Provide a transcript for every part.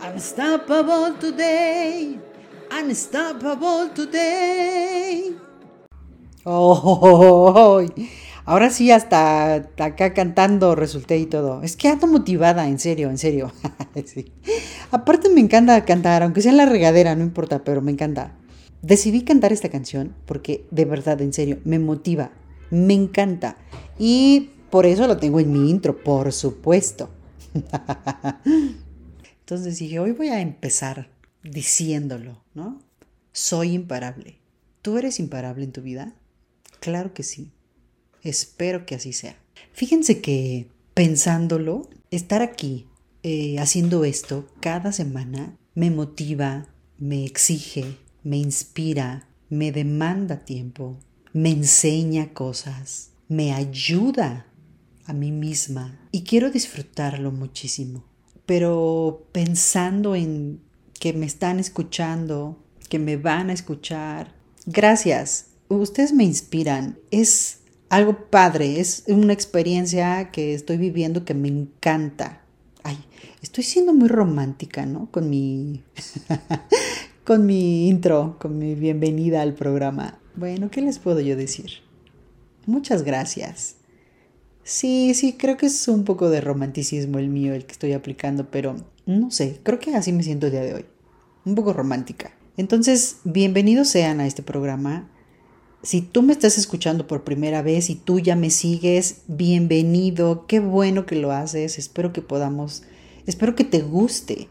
unstoppable today, unstoppable today. Oh, ahora sí hasta acá cantando resulté y todo. Es que ando motivada, en serio, en serio. Aparte me encanta cantar, aunque sea en la regadera, no importa, pero me encanta. Decidí cantar esta canción porque de verdad, en serio, me motiva, me encanta. Y por eso lo tengo en mi intro, por supuesto. Entonces dije, hoy voy a empezar diciéndolo, ¿no? Soy imparable. ¿Tú eres imparable en tu vida? Claro que sí. Espero que así sea. Fíjense que pensándolo, estar aquí eh, haciendo esto cada semana me motiva, me exige, me inspira, me demanda tiempo, me enseña cosas, me ayuda a mí misma y quiero disfrutarlo muchísimo. Pero pensando en que me están escuchando, que me van a escuchar, gracias. Ustedes me inspiran. Es algo padre, es una experiencia que estoy viviendo que me encanta. Ay, estoy siendo muy romántica, ¿no? Con mi con mi intro, con mi bienvenida al programa. Bueno, ¿qué les puedo yo decir? Muchas gracias. Sí, sí, creo que es un poco de romanticismo el mío el que estoy aplicando, pero no sé, creo que así me siento el día de hoy. Un poco romántica. Entonces, bienvenidos sean a este programa. Si tú me estás escuchando por primera vez y tú ya me sigues, bienvenido, qué bueno que lo haces, espero que podamos, espero que te guste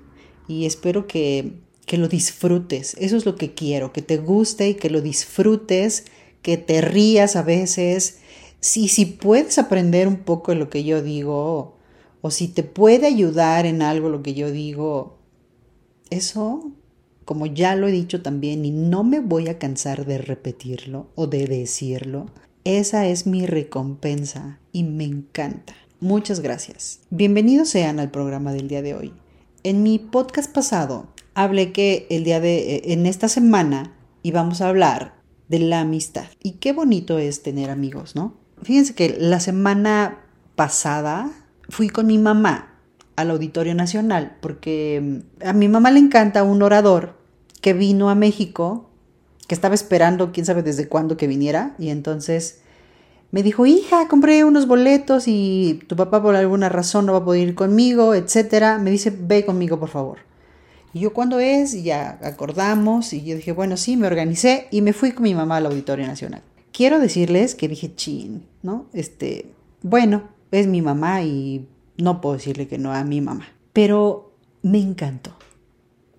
y espero que, que lo disfrutes, eso es lo que quiero, que te guste y que lo disfrutes, que te rías a veces, si, si puedes aprender un poco de lo que yo digo o si te puede ayudar en algo lo que yo digo, eso como ya lo he dicho también y no me voy a cansar de repetirlo o de decirlo, esa es mi recompensa y me encanta. Muchas gracias. Bienvenidos sean al programa del día de hoy. En mi podcast pasado hablé que el día de eh, en esta semana íbamos a hablar de la amistad. Y qué bonito es tener amigos, ¿no? Fíjense que la semana pasada fui con mi mamá al Auditorio Nacional, porque mm, a mi mamá le encanta un orador que vino a México, que estaba esperando quién sabe desde cuándo que viniera, y entonces me dijo, hija, compré unos boletos y tu papá por alguna razón no va a poder ir conmigo, etcétera. Me dice, ve conmigo, por favor. Y yo, ¿cuándo es? Y ya acordamos, y yo dije, bueno, sí, me organicé y me fui con mi mamá al Auditorio Nacional. Quiero decirles que dije, chin, ¿no? Este, bueno, es mi mamá y no puedo decirle que no a mi mamá. Pero me encantó.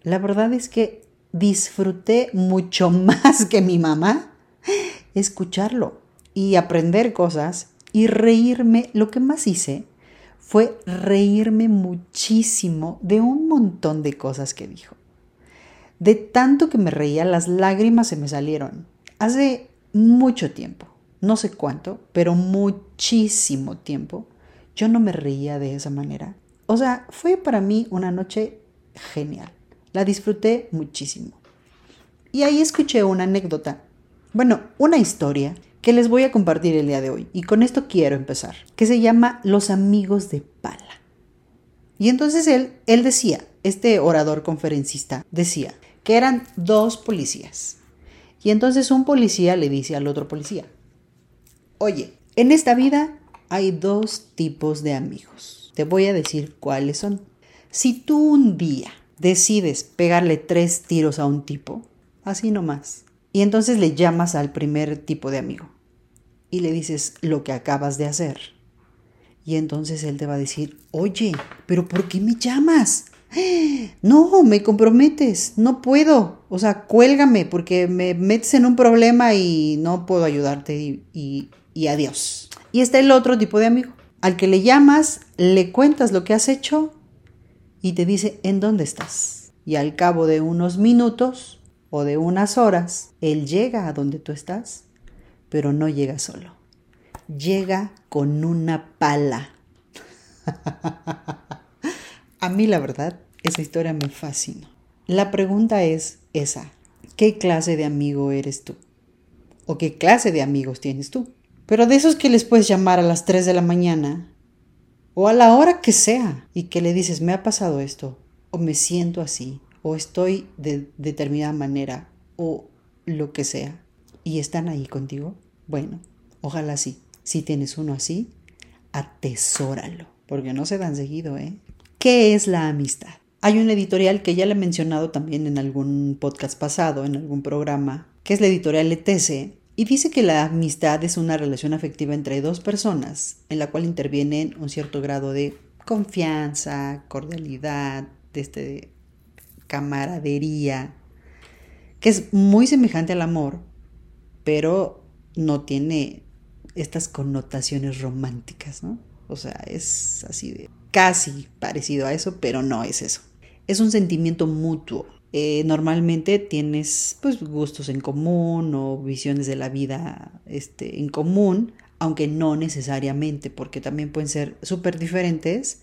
La verdad es que disfruté mucho más que mi mamá escucharlo y aprender cosas y reírme. Lo que más hice fue reírme muchísimo de un montón de cosas que dijo. De tanto que me reía, las lágrimas se me salieron. Hace mucho tiempo, no sé cuánto, pero muchísimo tiempo, yo no me reía de esa manera. O sea, fue para mí una noche genial. La disfruté muchísimo. Y ahí escuché una anécdota, bueno, una historia que les voy a compartir el día de hoy. Y con esto quiero empezar, que se llama Los amigos de Pala. Y entonces él, él decía, este orador conferencista decía que eran dos policías. Y entonces un policía le dice al otro policía, oye, en esta vida hay dos tipos de amigos. Te voy a decir cuáles son. Si tú un día decides pegarle tres tiros a un tipo, así nomás, y entonces le llamas al primer tipo de amigo y le dices lo que acabas de hacer. Y entonces él te va a decir, oye, pero ¿por qué me llamas? No, me comprometes, no puedo. O sea, cuélgame porque me metes en un problema y no puedo ayudarte y, y adiós. Y está el otro tipo de amigo, al que le llamas, le cuentas lo que has hecho y te dice en dónde estás. Y al cabo de unos minutos o de unas horas, él llega a donde tú estás, pero no llega solo. Llega con una pala. a mí la verdad, esa historia me fascina. La pregunta es, esa. ¿Qué clase de amigo eres tú? ¿O qué clase de amigos tienes tú? Pero de esos que les puedes llamar a las 3 de la mañana o a la hora que sea y que le dices, me ha pasado esto, o me siento así, o estoy de determinada manera, o lo que sea, y están ahí contigo, bueno, ojalá sí. Si tienes uno así, atesóralo, porque no se dan seguido, ¿eh? ¿Qué es la amistad? Hay un editorial que ya le he mencionado también en algún podcast pasado, en algún programa, que es la editorial ETC, y dice que la amistad es una relación afectiva entre dos personas, en la cual intervienen un cierto grado de confianza, cordialidad, de este, camaradería, que es muy semejante al amor, pero no tiene estas connotaciones románticas, ¿no? O sea, es así de casi parecido a eso, pero no es eso. Es un sentimiento mutuo, eh, normalmente tienes pues gustos en común o visiones de la vida este, en común, aunque no necesariamente, porque también pueden ser súper diferentes,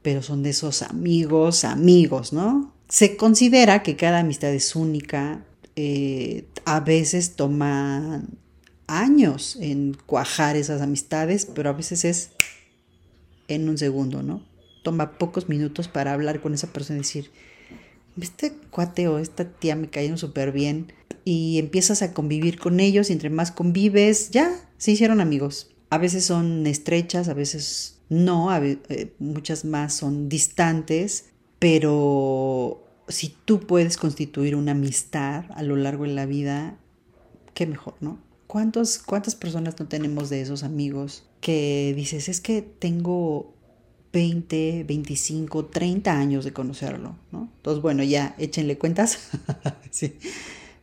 pero son de esos amigos, amigos, ¿no? Se considera que cada amistad es única, eh, a veces toma años en cuajar esas amistades, pero a veces es en un segundo, ¿no? Toma pocos minutos para hablar con esa persona y decir, este cuate o esta tía me cayeron súper bien y empiezas a convivir con ellos y entre más convives, ya se hicieron amigos. A veces son estrechas, a veces no, eh, muchas más son distantes, pero si tú puedes constituir una amistad a lo largo de la vida, qué mejor, ¿no? ¿Cuántos, ¿Cuántas personas no tenemos de esos amigos que dices, es que tengo 20, 25, 30 años de conocerlo, ¿no? Entonces, bueno, ya échenle cuentas, sí,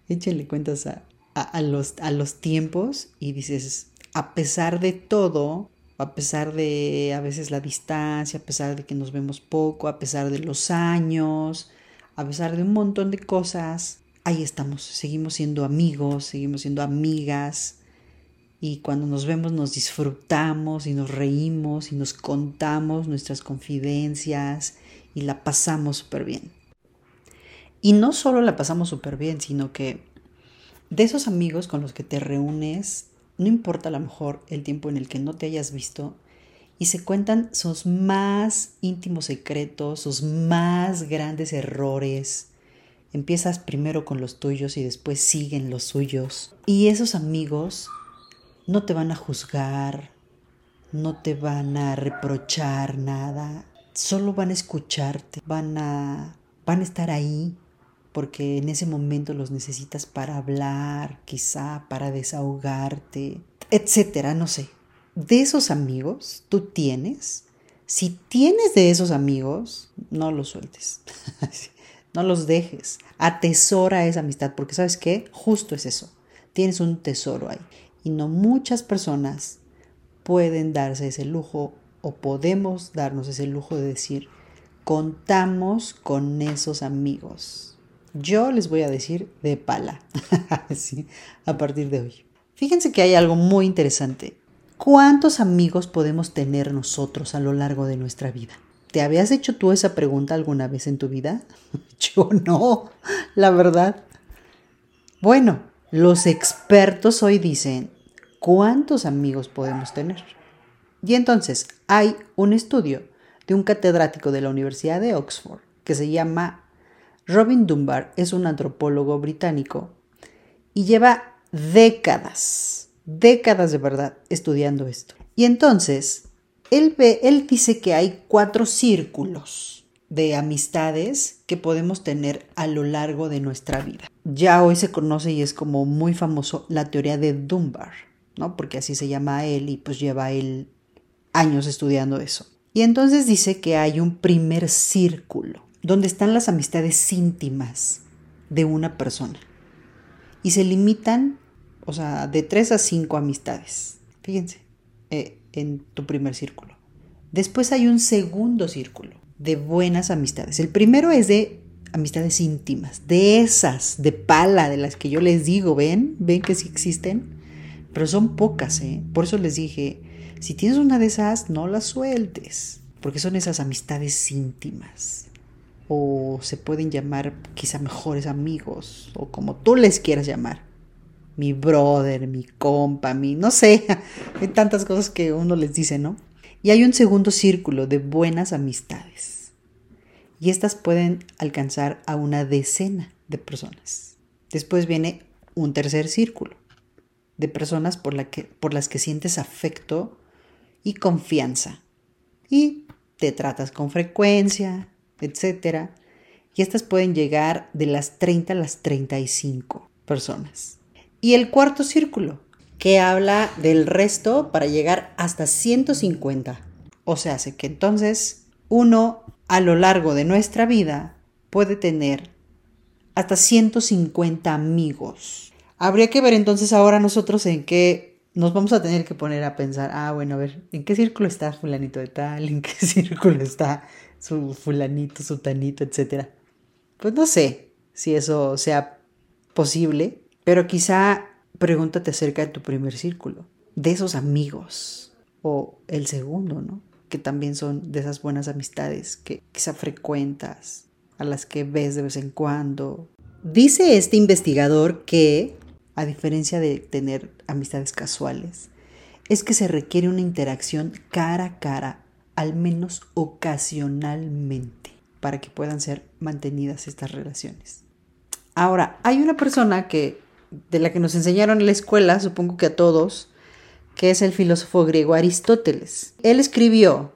échenle cuentas a, a, los, a los tiempos y dices, a pesar de todo, a pesar de a veces la distancia, a pesar de que nos vemos poco, a pesar de los años, a pesar de un montón de cosas, ahí estamos, seguimos siendo amigos, seguimos siendo amigas, y cuando nos vemos nos disfrutamos y nos reímos y nos contamos nuestras confidencias y la pasamos súper bien. Y no solo la pasamos súper bien, sino que de esos amigos con los que te reúnes, no importa a lo mejor el tiempo en el que no te hayas visto, y se cuentan sus más íntimos secretos, sus más grandes errores. Empiezas primero con los tuyos y después siguen los suyos. Y esos amigos no te van a juzgar, no te van a reprochar nada, solo van a escucharte, van a, van a estar ahí porque en ese momento los necesitas para hablar, quizá para desahogarte, etcétera, no sé. De esos amigos tú tienes, si tienes de esos amigos, no los sueltes. no los dejes. Atesora esa amistad porque sabes qué, justo es eso. Tienes un tesoro ahí y no muchas personas pueden darse ese lujo o podemos darnos ese lujo de decir, contamos con esos amigos. Yo les voy a decir de pala, a partir de hoy. Fíjense que hay algo muy interesante. ¿Cuántos amigos podemos tener nosotros a lo largo de nuestra vida? ¿Te habías hecho tú esa pregunta alguna vez en tu vida? Yo no, la verdad. Bueno, los expertos hoy dicen ¿Cuántos amigos podemos tener? Y entonces hay un estudio de un catedrático de la Universidad de Oxford que se llama Robin Dunbar, es un antropólogo británico y lleva décadas, décadas de verdad estudiando esto. Y entonces él, ve, él dice que hay cuatro círculos de amistades que podemos tener a lo largo de nuestra vida. Ya hoy se conoce y es como muy famoso la teoría de Dunbar. ¿No? Porque así se llama él y pues lleva él años estudiando eso. Y entonces dice que hay un primer círculo, donde están las amistades íntimas de una persona. Y se limitan, o sea, de tres a cinco amistades. Fíjense, eh, en tu primer círculo. Después hay un segundo círculo de buenas amistades. El primero es de amistades íntimas, de esas, de pala, de las que yo les digo, ven, ven que sí existen pero son pocas, ¿eh? Por eso les dije, si tienes una de esas, no la sueltes, porque son esas amistades íntimas. o se pueden llamar quizá mejores amigos o como tú les quieras llamar. Mi brother, mi compa, mi no sé, hay tantas cosas que uno les dice, ¿no? Y hay un segundo círculo de buenas amistades. Y estas pueden alcanzar a una decena de personas. Después viene un tercer círculo de personas por, que, por las que sientes afecto y confianza. Y te tratas con frecuencia, etc. Y estas pueden llegar de las 30 a las 35 personas. Y el cuarto círculo, que habla del resto para llegar hasta 150. O sea, hace que entonces uno a lo largo de nuestra vida puede tener hasta 150 amigos. Habría que ver entonces ahora nosotros en qué nos vamos a tener que poner a pensar, ah, bueno, a ver, ¿en qué círculo está fulanito de tal? ¿En qué círculo está su fulanito, su tanito, etcétera? Pues no sé si eso sea posible, pero quizá pregúntate acerca de tu primer círculo, de esos amigos, o el segundo, ¿no? Que también son de esas buenas amistades que quizá frecuentas, a las que ves de vez en cuando. Dice este investigador que, a diferencia de tener amistades casuales, es que se requiere una interacción cara a cara, al menos ocasionalmente, para que puedan ser mantenidas estas relaciones. Ahora, hay una persona que de la que nos enseñaron en la escuela, supongo que a todos, que es el filósofo griego Aristóteles. Él escribió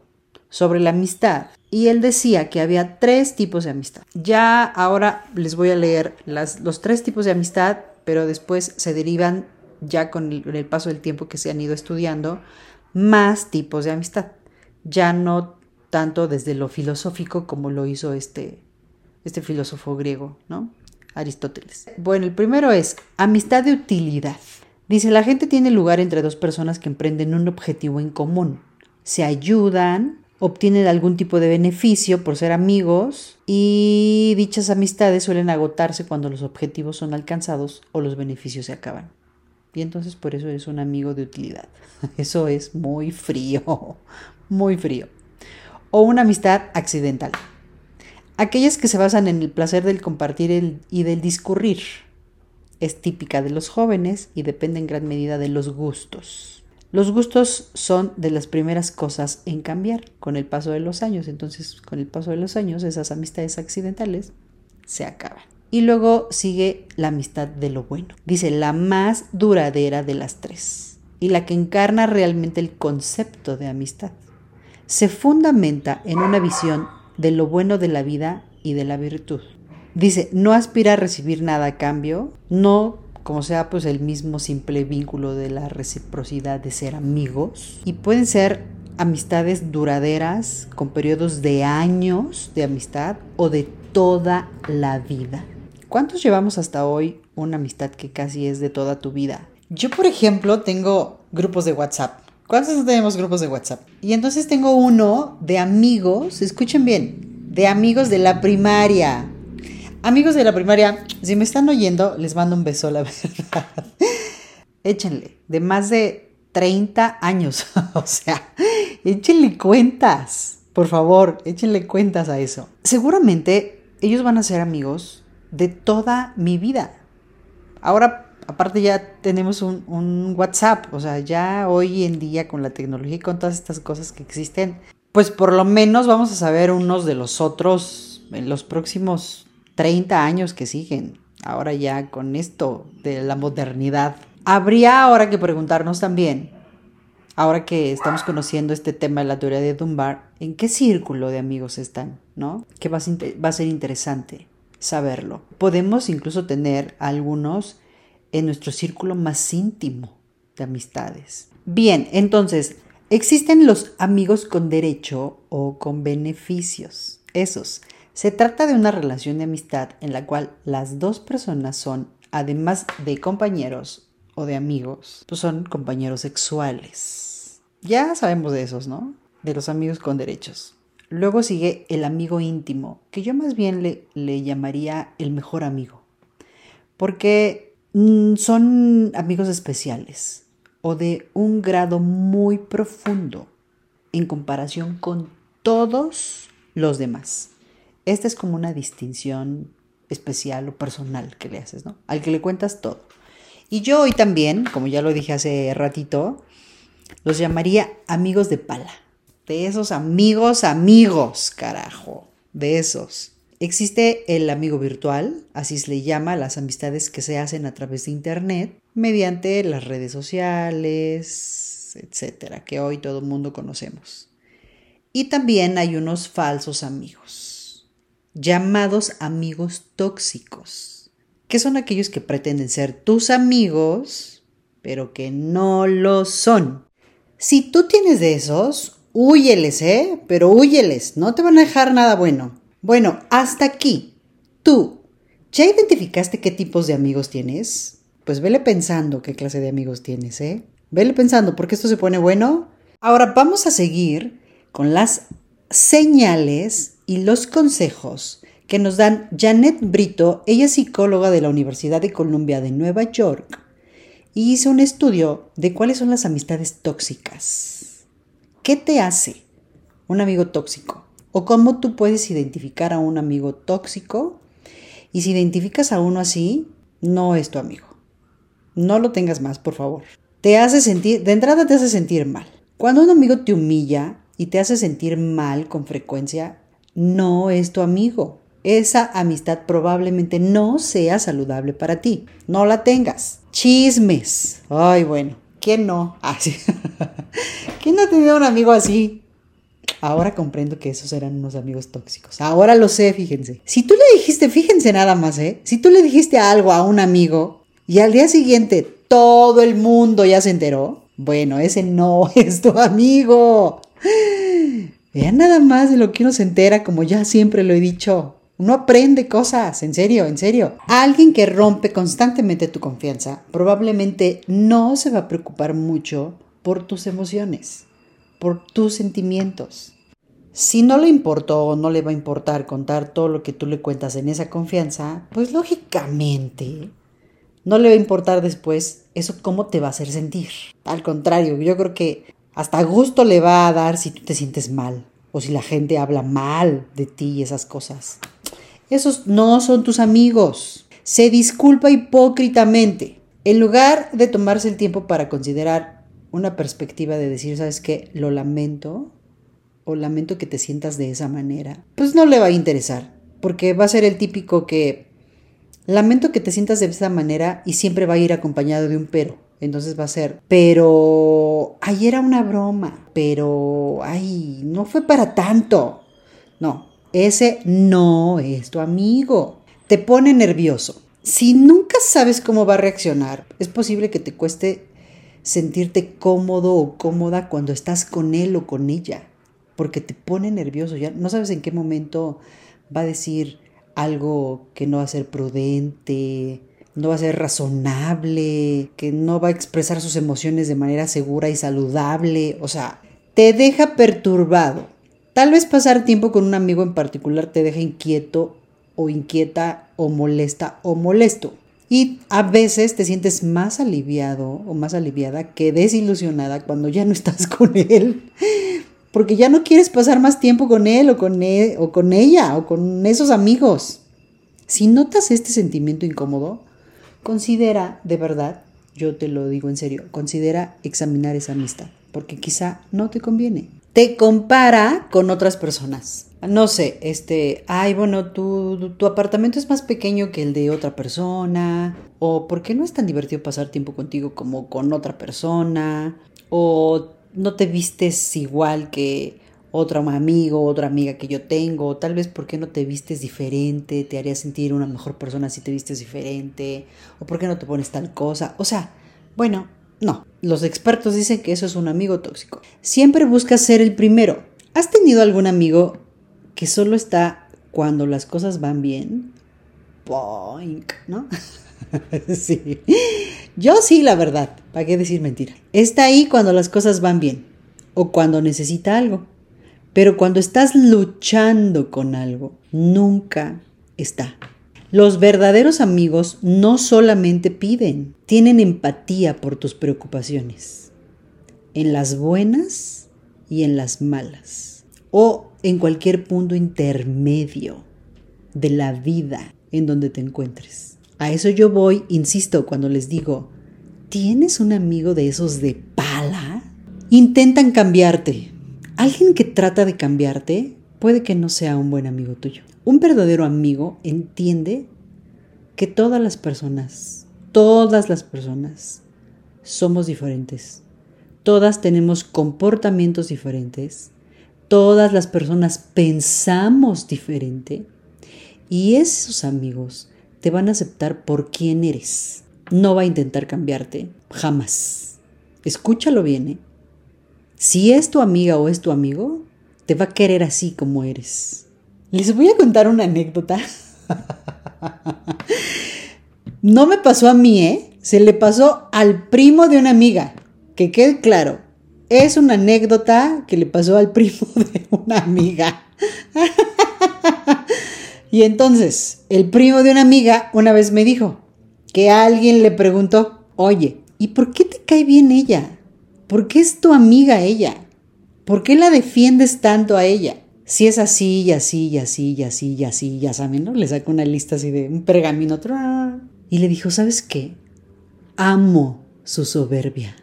sobre la amistad y él decía que había tres tipos de amistad. Ya ahora les voy a leer los tres tipos de amistad, pero después se derivan ya con el, paso del tiempo que se han ido estudiando más tipos de amistad. Ya no tanto desde lo filosófico como lo hizo este, este filósofo griego, ¿no? Aristóteles. Bueno, el primero es amistad de utilidad. Dice, la gente tiene lugar entre dos personas que emprenden un objetivo en común. Se ayudan, obtienen algún tipo de beneficio por ser amigos y dichas amistades suelen agotarse cuando los objetivos son alcanzados o los beneficios se acaban. Y entonces por eso es un amigo de utilidad. Eso es muy frío, muy frío. O una amistad accidental. Aquellas que se basan en el placer del compartir y del discurrir. Es típica de los jóvenes y depende en gran medida de los gustos. Los gustos son de las primeras cosas en cambiar con el paso de los años. Entonces, con el paso de los años, esas amistades accidentales se acaban. Y luego sigue la amistad de lo bueno. Dice, la más duradera de las tres. Y la que encarna realmente el concepto de amistad. Se fundamenta en una visión de lo bueno de la vida y de la virtud. Dice, no aspira a recibir nada a cambio, no como sea pues el mismo simple vínculo de la reciprocidad de ser amigos y pueden ser amistades duraderas con periodos de años de amistad o de toda la vida. ¿Cuántos llevamos hasta hoy una amistad que casi es de toda tu vida? Yo, por ejemplo, tengo grupos de WhatsApp ¿Cuántos tenemos grupos de WhatsApp? Y entonces tengo uno de amigos, escuchen bien, de amigos de la primaria. Amigos de la primaria, si me están oyendo, les mando un beso, la verdad. Échenle, de más de 30 años, o sea, échenle cuentas, por favor, échenle cuentas a eso. Seguramente ellos van a ser amigos de toda mi vida. Ahora aparte ya tenemos un, WhatsApp, o sea, ya hoy en día con la tecnología y con todas estas cosas que existen, pues por lo menos vamos a saber unos de los otros en los próximos 30 años que siguen. Ahora ya con esto de la modernidad. Habría ahora que preguntarnos también, ahora que estamos conociendo este tema de la teoría de Dunbar, ¿en qué círculo de amigos están? ¿No? Que va a ser interesante saberlo. Podemos incluso tener algunos en nuestro círculo más íntimo de amistades. Bien, entonces, existen los amigos con derecho o con beneficios. Esos. Se trata de una relación de amistad en la cual las dos personas son, además de compañeros o de amigos, pues son compañeros sexuales. Ya sabemos de esos, ¿no? De los amigos con derechos. Luego sigue el amigo íntimo, que yo más bien le, llamaría el mejor amigo. Porque Mm, son amigos especiales o de un grado muy profundo en comparación con todos los demás. Esta es como una distinción especial o personal que le haces, ¿no? Al que le cuentas todo. Y yo hoy también, como ya lo dije hace ratito, los llamaría amigos de pala. De esos amigos, amigos, carajo. De esos. Existe el amigo virtual, así se le llama a las amistades que se hacen a través de Internet, mediante las redes sociales, etcétera, que hoy todo el mundo conocemos. Y también hay unos falsos amigos, llamados amigos tóxicos, que son aquellos que pretenden ser tus amigos, pero que no lo son. Si tú tienes de esos, húyeles, ¿eh? Pero húyeles, no te van a dejar nada bueno. Bueno, hasta aquí. Tú, ¿ya identificaste qué tipos de amigos tienes? Pues vele pensando qué clase de amigos tienes, ¿eh? Vele pensando, porque esto se pone bueno. Ahora vamos a seguir con las señales y los consejos que nos dan Janet Brito, ella es psicóloga de la Universidad de Columbia de Nueva York, y hizo un estudio de cuáles son las amistades tóxicas. ¿Qué te hace un amigo tóxico? ¿O cómo tú puedes identificar a un amigo tóxico? Y si identificas a uno así, no es tu amigo. No lo tengas más, por favor. Te hace sentir, de entrada te hace sentir mal. Cuando un amigo te humilla y te hace sentir mal con frecuencia, no es tu amigo. Esa amistad probablemente no sea saludable para ti. No la tengas. Chismes. Ay, bueno. ¿Quién no? Ah. ¿Quién no ha tenido un amigo así? Ahora comprendo que esos eran unos amigos tóxicos. Ahora lo sé, fíjense. Si tú le dijiste, fíjense nada más, ¿eh? Si tú le dijiste algo a un amigo y al día siguiente todo el mundo ya se enteró, bueno, ese no es tu amigo. Vean nada más de lo que uno se entera, como ya siempre lo he dicho. Uno aprende cosas, en serio, en serio. Alguien que rompe constantemente tu confianza probablemente no se va a preocupar mucho por tus emociones, por tus sentimientos. Si no le importó o no le va a importar contar todo lo que tú le cuentas en esa confianza, pues lógicamente no le va a importar después eso cómo te va a hacer sentir. Al contrario, yo creo que hasta gusto le va a dar si tú te sientes mal o si la gente habla mal de ti y esas cosas. Esos no son tus amigos. Se disculpa hipócritamente. En lugar de tomarse el tiempo para considerar una perspectiva de decir, ¿sabes qué? Lo lamento o lamento que te sientas de esa manera, pues no le va a interesar, porque va a ser el típico que lamento que te sientas de esa manera y siempre va a ir acompañado de un pero. Entonces va a ser, pero ay, era una broma, pero ay, no fue para tanto. No, ese no es tu amigo. Te pone nervioso. Si nunca sabes cómo va a reaccionar, es posible que te cueste sentirte cómodo o cómoda cuando estás con él o con ella, porque te pone nervioso. Ya no sabes en qué momento va a decir algo que no va a ser prudente, no va a ser razonable, que no va a expresar sus emociones de manera segura y saludable. O sea, te deja perturbado. Tal vez pasar tiempo con un amigo en particular te deja inquieto o inquieta o molesta o molesto. Y a veces te sientes más aliviado o más aliviada que desilusionada cuando ya no estás con él. Porque ya no quieres pasar más tiempo con él o con, él, o con ella o con esos amigos. Si notas este sentimiento incómodo, considera de verdad, yo te lo digo en serio, considera examinar esa amistad, porque quizá no te conviene. Te compara con otras personas. No sé, este, ay, bueno, tu, tu apartamento es más pequeño que el de otra persona, o ¿por qué no es tan divertido pasar tiempo contigo como con otra persona? O no te vistes igual que otro amigo, otra amiga que yo tengo, o tal vez por qué no te vistes diferente, te haría sentir una mejor persona si te vistes diferente, o por qué no te pones tal cosa, o sea, bueno, no, los expertos dicen que eso es un amigo tóxico. Siempre buscas ser el primero. ¿Has tenido algún amigo que solo está cuando las cosas van bien? Boink, ¿no? sí. Yo sí, la verdad. ¿Para qué decir mentira? Está ahí cuando las cosas van bien o cuando necesita algo. Pero cuando estás luchando con algo, nunca está. Los verdaderos amigos no solamente piden, tienen empatía por tus preocupaciones, en las buenas y en las malas, o en cualquier punto intermedio. de la vida en donde te encuentres. A eso yo voy, insisto, cuando les digo, ¿tienes un amigo de esos de pala? Intentan cambiarte. Alguien que trata de cambiarte puede que no sea un buen amigo tuyo. Un verdadero amigo entiende que todas las personas, todas las personas, somos diferentes. Todas tenemos comportamientos diferentes. Todas las personas pensamos diferente. Y esos amigos te van a aceptar por quien eres. No va a intentar cambiarte. Jamás. Escúchalo bien, ¿eh? Si es tu amiga o es tu amigo, te va a querer así como eres. Les voy a contar una anécdota. No me pasó a mí, ¿eh? Se le pasó al primo de una amiga. Que quede claro, es una anécdota que le pasó al primo de una amiga. y entonces, el primo de una amiga una vez me dijo que alguien le preguntó, oye, ¿y por qué te cae bien ella? ¿Por qué es tu amiga ella? ¿Por qué la defiendes tanto a ella? Si es así y así y así y así y así, ya saben, ¿no? Le saco una lista así de un pergamino. Y le dijo, ¿sabes qué? Amo su soberbia.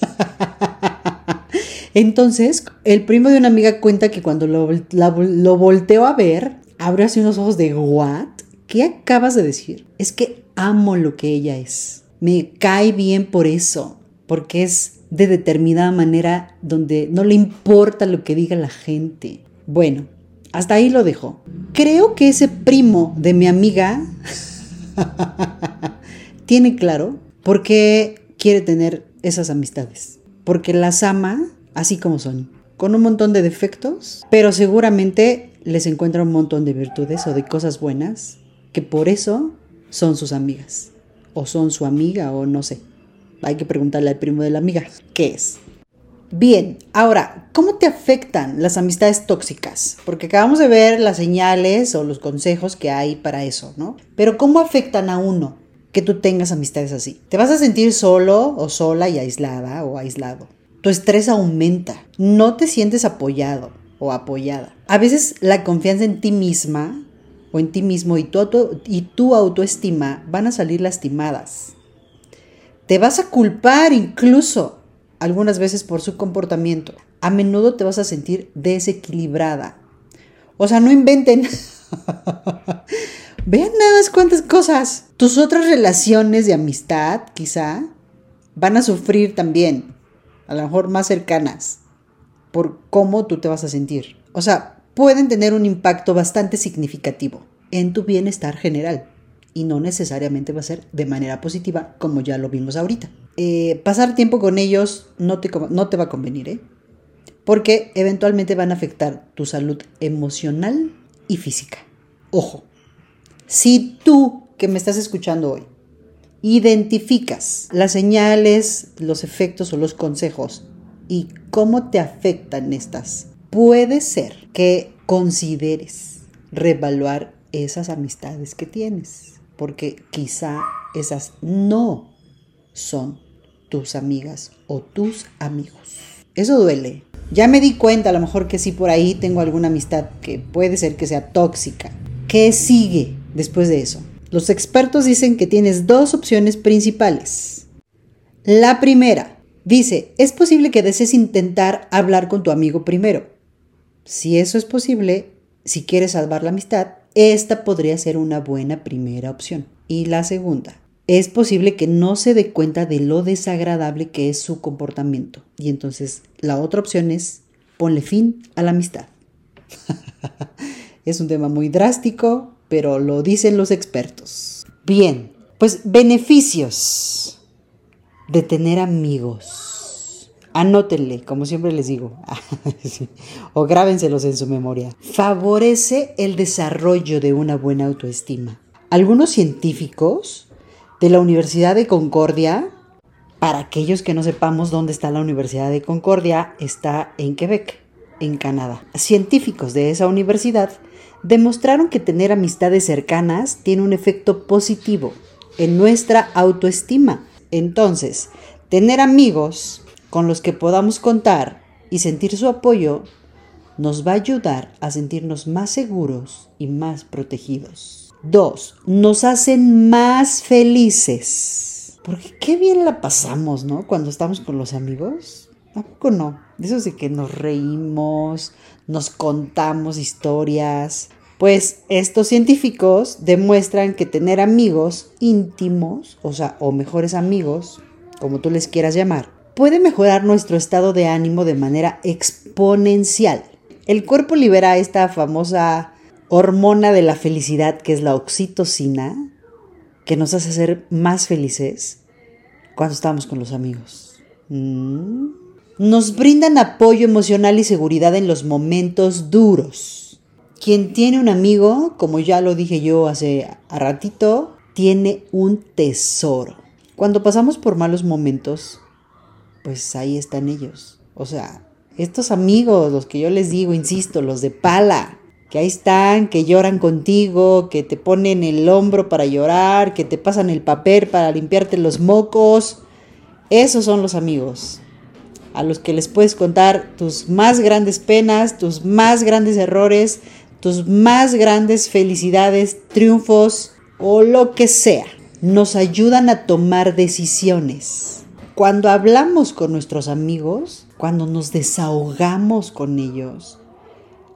Entonces, el primo de una amiga cuenta que cuando lo, lo volteó a ver, abrió así unos ojos de ¿what? ¿Qué acabas de decir? Es que amo lo que ella es. Me cae bien por eso, porque es de determinada manera donde no le importa lo que diga la gente. Bueno, hasta ahí lo dejo. Creo que ese primo de mi amiga tiene claro por qué quiere tener esas amistades. Porque las ama así como son, con un montón de defectos, pero seguramente les encuentra un montón de virtudes o de cosas buenas que por eso son sus amigas. O son su amiga o no sé. Hay que preguntarle al primo de la amiga qué es. Bien, ahora, ¿cómo te afectan las amistades tóxicas? Porque acabamos de ver las señales o los consejos que hay para eso, ¿no? Pero ¿cómo afectan a uno que tú tengas amistades así? Te vas a sentir solo o sola y aislada o aislado. Tu estrés aumenta, no te sientes apoyado o apoyada. A veces la confianza en ti misma o en ti mismo y tu, auto- y tu autoestima van a salir lastimadas. Te vas a culpar incluso algunas veces por su comportamiento. A menudo te vas a sentir desequilibrada. O sea, no inventen. Vean nada más cuántas cosas. Tus otras relaciones de amistad, quizá, van a sufrir también. A lo mejor más cercanas. Por cómo tú te vas a sentir. O sea, pueden tener un impacto bastante significativo en tu bienestar general y no necesariamente va a ser de manera positiva como ya lo vimos ahorita. Eh, pasar tiempo con ellos no te, no te va a convenir, ¿eh? Porque eventualmente van a afectar tu salud emocional y física. Ojo, si tú que me estás escuchando hoy identificas las señales, los efectos o los consejos y cómo te afectan estas, puede ser que consideres reevaluar esas amistades que tienes, porque quizá esas no son tus amigas o tus amigos. Eso duele. Ya me di cuenta a lo mejor que sí por ahí tengo alguna amistad que puede ser que sea tóxica. ¿Qué sigue después de eso? Los expertos dicen que tienes dos opciones principales. La primera dice, es posible que desees intentar hablar con tu amigo primero. Si eso es posible, si quieres salvar la amistad, esta podría ser una buena primera opción. Y la segunda, es posible que no se dé cuenta de lo desagradable que es su comportamiento. Y entonces la otra opción es ponle fin a la amistad. es un tema muy drástico, pero lo dicen los expertos. Bien, pues beneficios de tener amigos. Anótenle, como siempre les digo, o grábenselos en su memoria. Favorece el desarrollo de una buena autoestima. Algunos científicos de la Universidad de Concordia, para aquellos que no sepamos dónde está la Universidad de Concordia, está en Quebec, en Canadá. Científicos de esa universidad demostraron que tener amistades cercanas tiene un efecto positivo en nuestra autoestima. Entonces, tener amigos con los que podamos contar y sentir su apoyo nos va a ayudar a sentirnos más seguros y más protegidos. 2. Nos hacen más felices. Porque qué bien la pasamos, ¿no? Cuando estamos con los amigos. ¿A poco no? Eso de que nos reímos, nos contamos historias. Pues estos científicos demuestran que tener amigos íntimos, o sea, o mejores amigos, como tú les quieras llamar, puede mejorar nuestro estado de ánimo de manera exponencial. El cuerpo libera esta famosa hormona de la felicidad que es la oxitocina, que nos hace ser más felices cuando estamos con los amigos. Mm. Nos brindan apoyo emocional y seguridad en los momentos duros. Quien tiene un amigo, como ya lo dije yo hace a ratito, tiene un tesoro. Cuando pasamos por malos momentos, pues ahí están ellos. O sea, estos amigos, los que yo les digo, insisto, los de pala, que ahí están, que lloran contigo, que te ponen el hombro para llorar, que te pasan el papel para limpiarte los mocos. Esos son los amigos a los que les puedes contar tus más grandes penas, tus más grandes errores, tus más grandes felicidades, triunfos o lo que sea. Nos ayudan a tomar decisiones. Cuando hablamos con nuestros amigos, cuando nos desahogamos con ellos,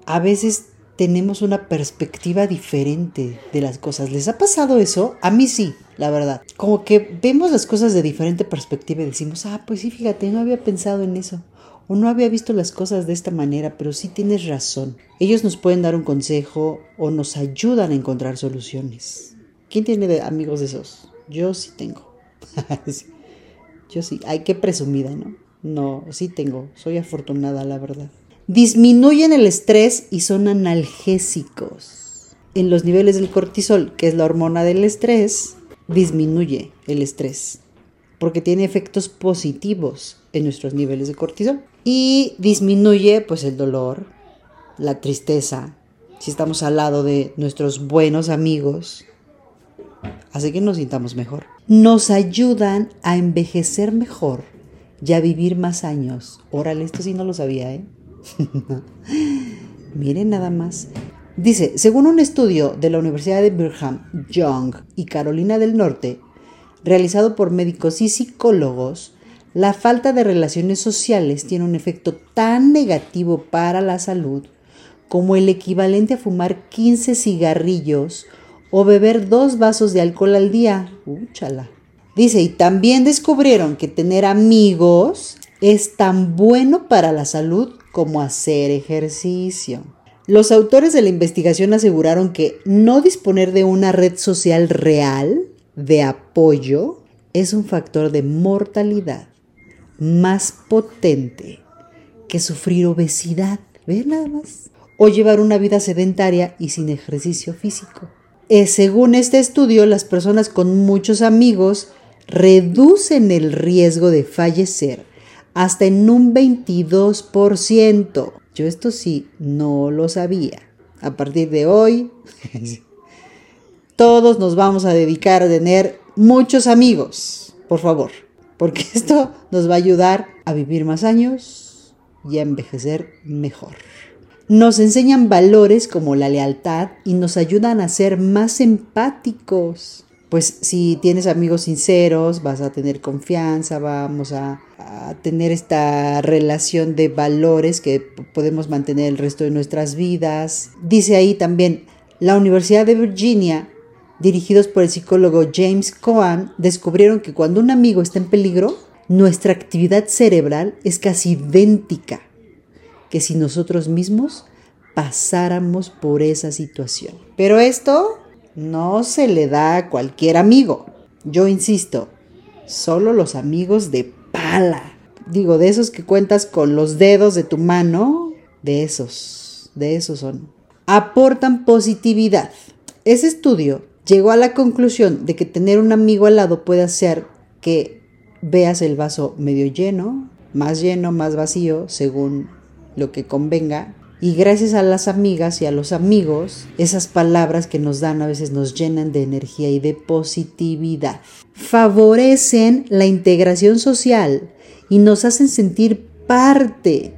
a veces tenemos una perspectiva diferente de las cosas. ¿Les ha pasado eso? A mí sí, la verdad. Como que vemos las cosas de diferente perspectiva y decimos, ah, pues sí, fíjate, no había pensado en eso. O no había visto las cosas de esta manera, pero sí tienes razón. Ellos nos pueden dar un consejo o nos ayudan a encontrar soluciones. ¿Quién tiene amigos de esos? Yo sí tengo. Yo sí. Ay, qué presumida, ¿no? No, sí tengo. Soy afortunada, la verdad disminuyen el estrés y son analgésicos. En los niveles del cortisol, que es la hormona del estrés, disminuye el estrés porque tiene efectos positivos en nuestros niveles de cortisol y disminuye pues el dolor, la tristeza, si estamos al lado de nuestros buenos amigos, hace que nos sintamos mejor. Nos ayudan a envejecer mejor y a vivir más años. Órale, esto sí no lo sabía, ¿eh? Miren nada más. Dice, según un estudio de la Universidad de Brigham Young y Carolina del Norte, realizado por médicos y psicólogos, la falta de relaciones sociales tiene un efecto tan negativo para la salud como el equivalente a fumar 15 cigarrillos o beber dos vasos de alcohol al día. Úchala. Dice, y también descubrieron que tener amigos es tan bueno para la salud como hacer ejercicio. Los autores de la investigación aseguraron que no disponer de una red social real de apoyo es un factor de mortalidad más potente que sufrir obesidad, ¿ves nada más? O llevar una vida sedentaria y sin ejercicio físico. Eh, según este estudio, las personas con muchos amigos reducen el riesgo de fallecer hasta en un 22%. Yo esto sí, no lo sabía. A partir de hoy, todos nos vamos a dedicar a tener muchos amigos, por favor, porque esto nos va a ayudar a vivir más años y a envejecer mejor. Nos enseñan valores como la lealtad y nos ayudan a ser más empáticos pues si tienes amigos sinceros, vas a tener confianza, vamos a, tener esta relación de valores que podemos mantener el resto de nuestras vidas. Dice ahí también, la Universidad de Virginia, dirigidos por el psicólogo James Cohen, descubrieron que cuando un amigo está en peligro, nuestra actividad cerebral es casi idéntica que si nosotros mismos pasáramos por esa situación. Pero esto no se le da a cualquier amigo. Yo insisto, solo los amigos de pala. Digo, de esos que cuentas con los dedos de tu mano, de esos, de esos son. Aportan positividad. Ese estudio llegó a la conclusión de que tener un amigo al lado puede hacer que veas el vaso medio lleno, más lleno, más vacío, según lo que convenga, y gracias a las amigas y a los amigos, esas palabras que nos dan a veces nos llenan de energía y de positividad. Favorecen la integración social y nos hacen sentir parte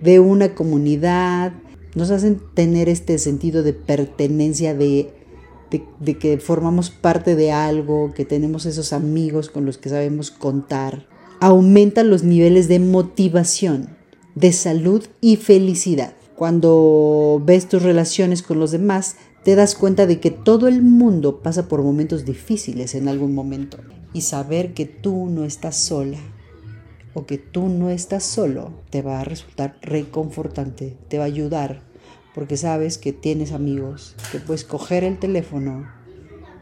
de una comunidad, nos hacen tener este sentido de pertenencia, de, de, que formamos parte de algo, que tenemos esos amigos con los que sabemos contar. Aumentan los niveles de motivación, de salud y felicidad. Cuando ves tus relaciones con los demás, te das cuenta de que todo el mundo pasa por momentos difíciles en algún momento. Y saber que tú no estás sola o que tú no estás solo te va a resultar reconfortante, te va a ayudar, porque sabes que tienes amigos, que puedes coger el teléfono,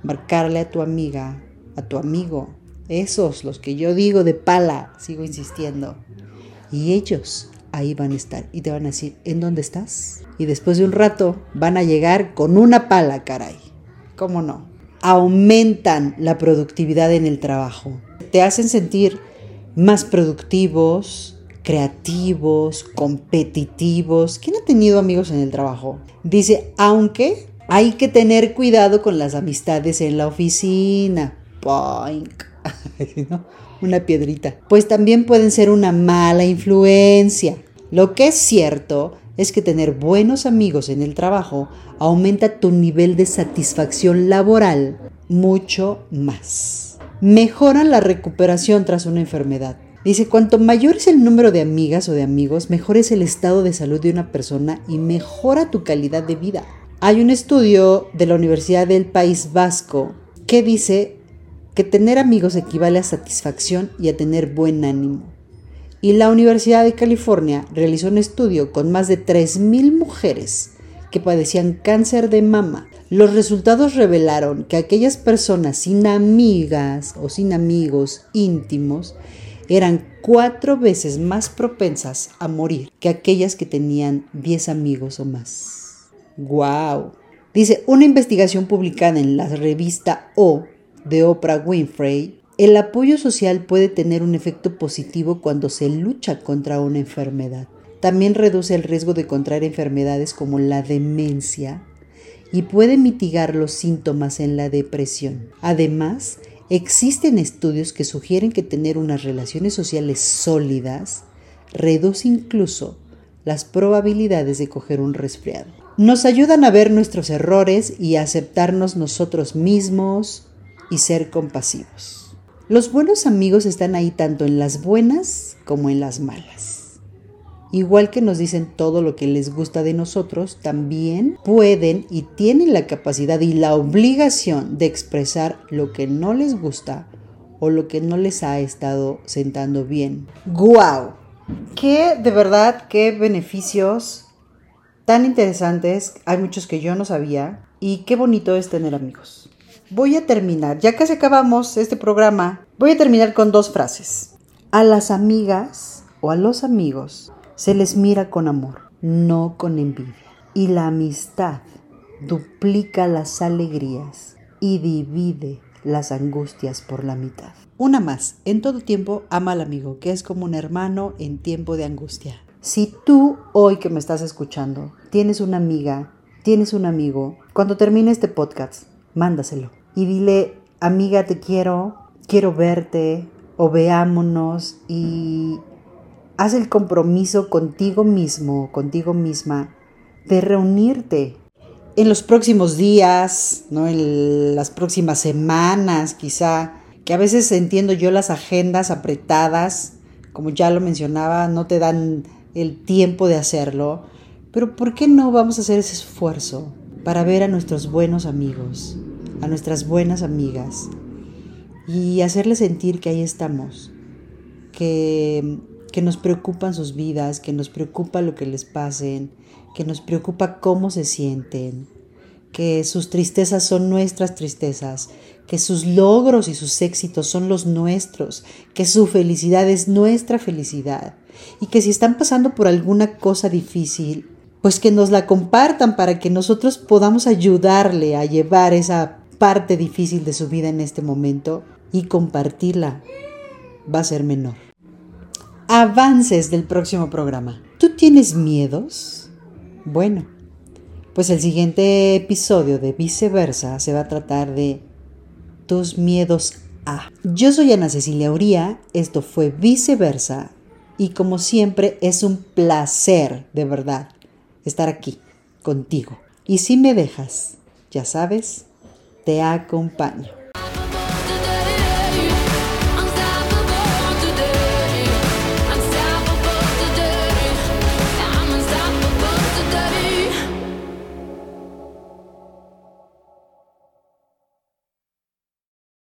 marcarle a tu amiga, a tu amigo, esos, los que yo digo de pala, sigo insistiendo, y ellos ahí van a estar y te van a decir, ¿en dónde estás? Y después de un rato van a llegar con una pala, caray. ¿Cómo no? Aumentan la productividad en el trabajo. Te hacen sentir más productivos, creativos, competitivos. ¿Quién ha tenido amigos en el trabajo? Dice, aunque hay que tener cuidado con las amistades en la oficina. Poink. ¿No? Una piedrita. Pues también pueden ser una mala influencia. Lo que es cierto es que tener buenos amigos en el trabajo aumenta tu nivel de satisfacción laboral mucho más. Mejoran la recuperación tras una enfermedad. Dice, cuanto mayor es el número de amigas o de amigos, mejor es el estado de salud de una persona y mejora tu calidad de vida. Hay un estudio de la Universidad del País Vasco que dice que tener amigos equivale a satisfacción y a tener buen ánimo. Y la Universidad de California realizó un estudio con más de 3.000 mujeres que padecían cáncer de mama. Los resultados revelaron que aquellas personas sin amigas o sin amigos íntimos eran cuatro veces más propensas a morir que aquellas que tenían 10 amigos o más. ¡Wow! Dice, una investigación publicada en la revista O de Oprah Winfrey, el apoyo social puede tener un efecto positivo cuando se lucha contra una enfermedad. También reduce el riesgo de contraer enfermedades como la demencia y puede mitigar los síntomas en la depresión. Además, existen estudios que sugieren que tener unas relaciones sociales sólidas reduce incluso las probabilidades de coger un resfriado. Nos ayudan a ver nuestros errores y a aceptarnos nosotros mismos y ser compasivos. Los buenos amigos están ahí tanto en las buenas como en las malas. Igual que nos dicen todo lo que les gusta de nosotros, también pueden y tienen la capacidad y la obligación de expresar lo que no les gusta o lo que no les ha estado sentando bien. ¡Guau! ¡Qué de verdad, qué beneficios tan interesantes! Hay muchos que yo no sabía y qué bonito es tener amigos. Voy a terminar, ya casi acabamos este programa, voy a terminar con dos frases. A las amigas o a los amigos se les mira con amor, no con envidia. Y la amistad duplica las alegrías y divide las angustias por la mitad. Una más, en todo tiempo ama al amigo, que es como un hermano en tiempo de angustia. Si tú hoy que me estás escuchando tienes una amiga, tienes un amigo, cuando termine este podcast, mándaselo y dile, amiga, te quiero, quiero verte o veámonos y haz el compromiso contigo mismo, contigo misma, de reunirte en los próximos días, ¿no? en las próximas semanas, quizá, que a veces entiendo yo las agendas apretadas, como ya lo mencionaba, no te dan el tiempo de hacerlo, pero ¿por qué no vamos a hacer ese esfuerzo para ver a nuestros buenos amigos, a nuestras buenas amigas y hacerles sentir que ahí estamos, que que nos preocupan sus vidas, que nos preocupa lo que les pasen, que nos preocupa cómo se sienten, que sus tristezas son nuestras tristezas, que sus logros y sus éxitos son los nuestros, que su felicidad es nuestra felicidad y que si están pasando por alguna cosa difícil, pues que nos la compartan para que nosotros podamos ayudarle a llevar esa parte difícil de su vida en este momento y compartirla va a ser menor avances del próximo programa. ¿Tú tienes miedos? Bueno, pues el siguiente episodio de Viceversa se va a tratar de tus miedos a. Yo soy Ana Cecilia Uría, esto fue Viceversa Y como siempre, es un placer, de verdad, estar aquí contigo. Y si me dejas, ya sabes, te acompaño.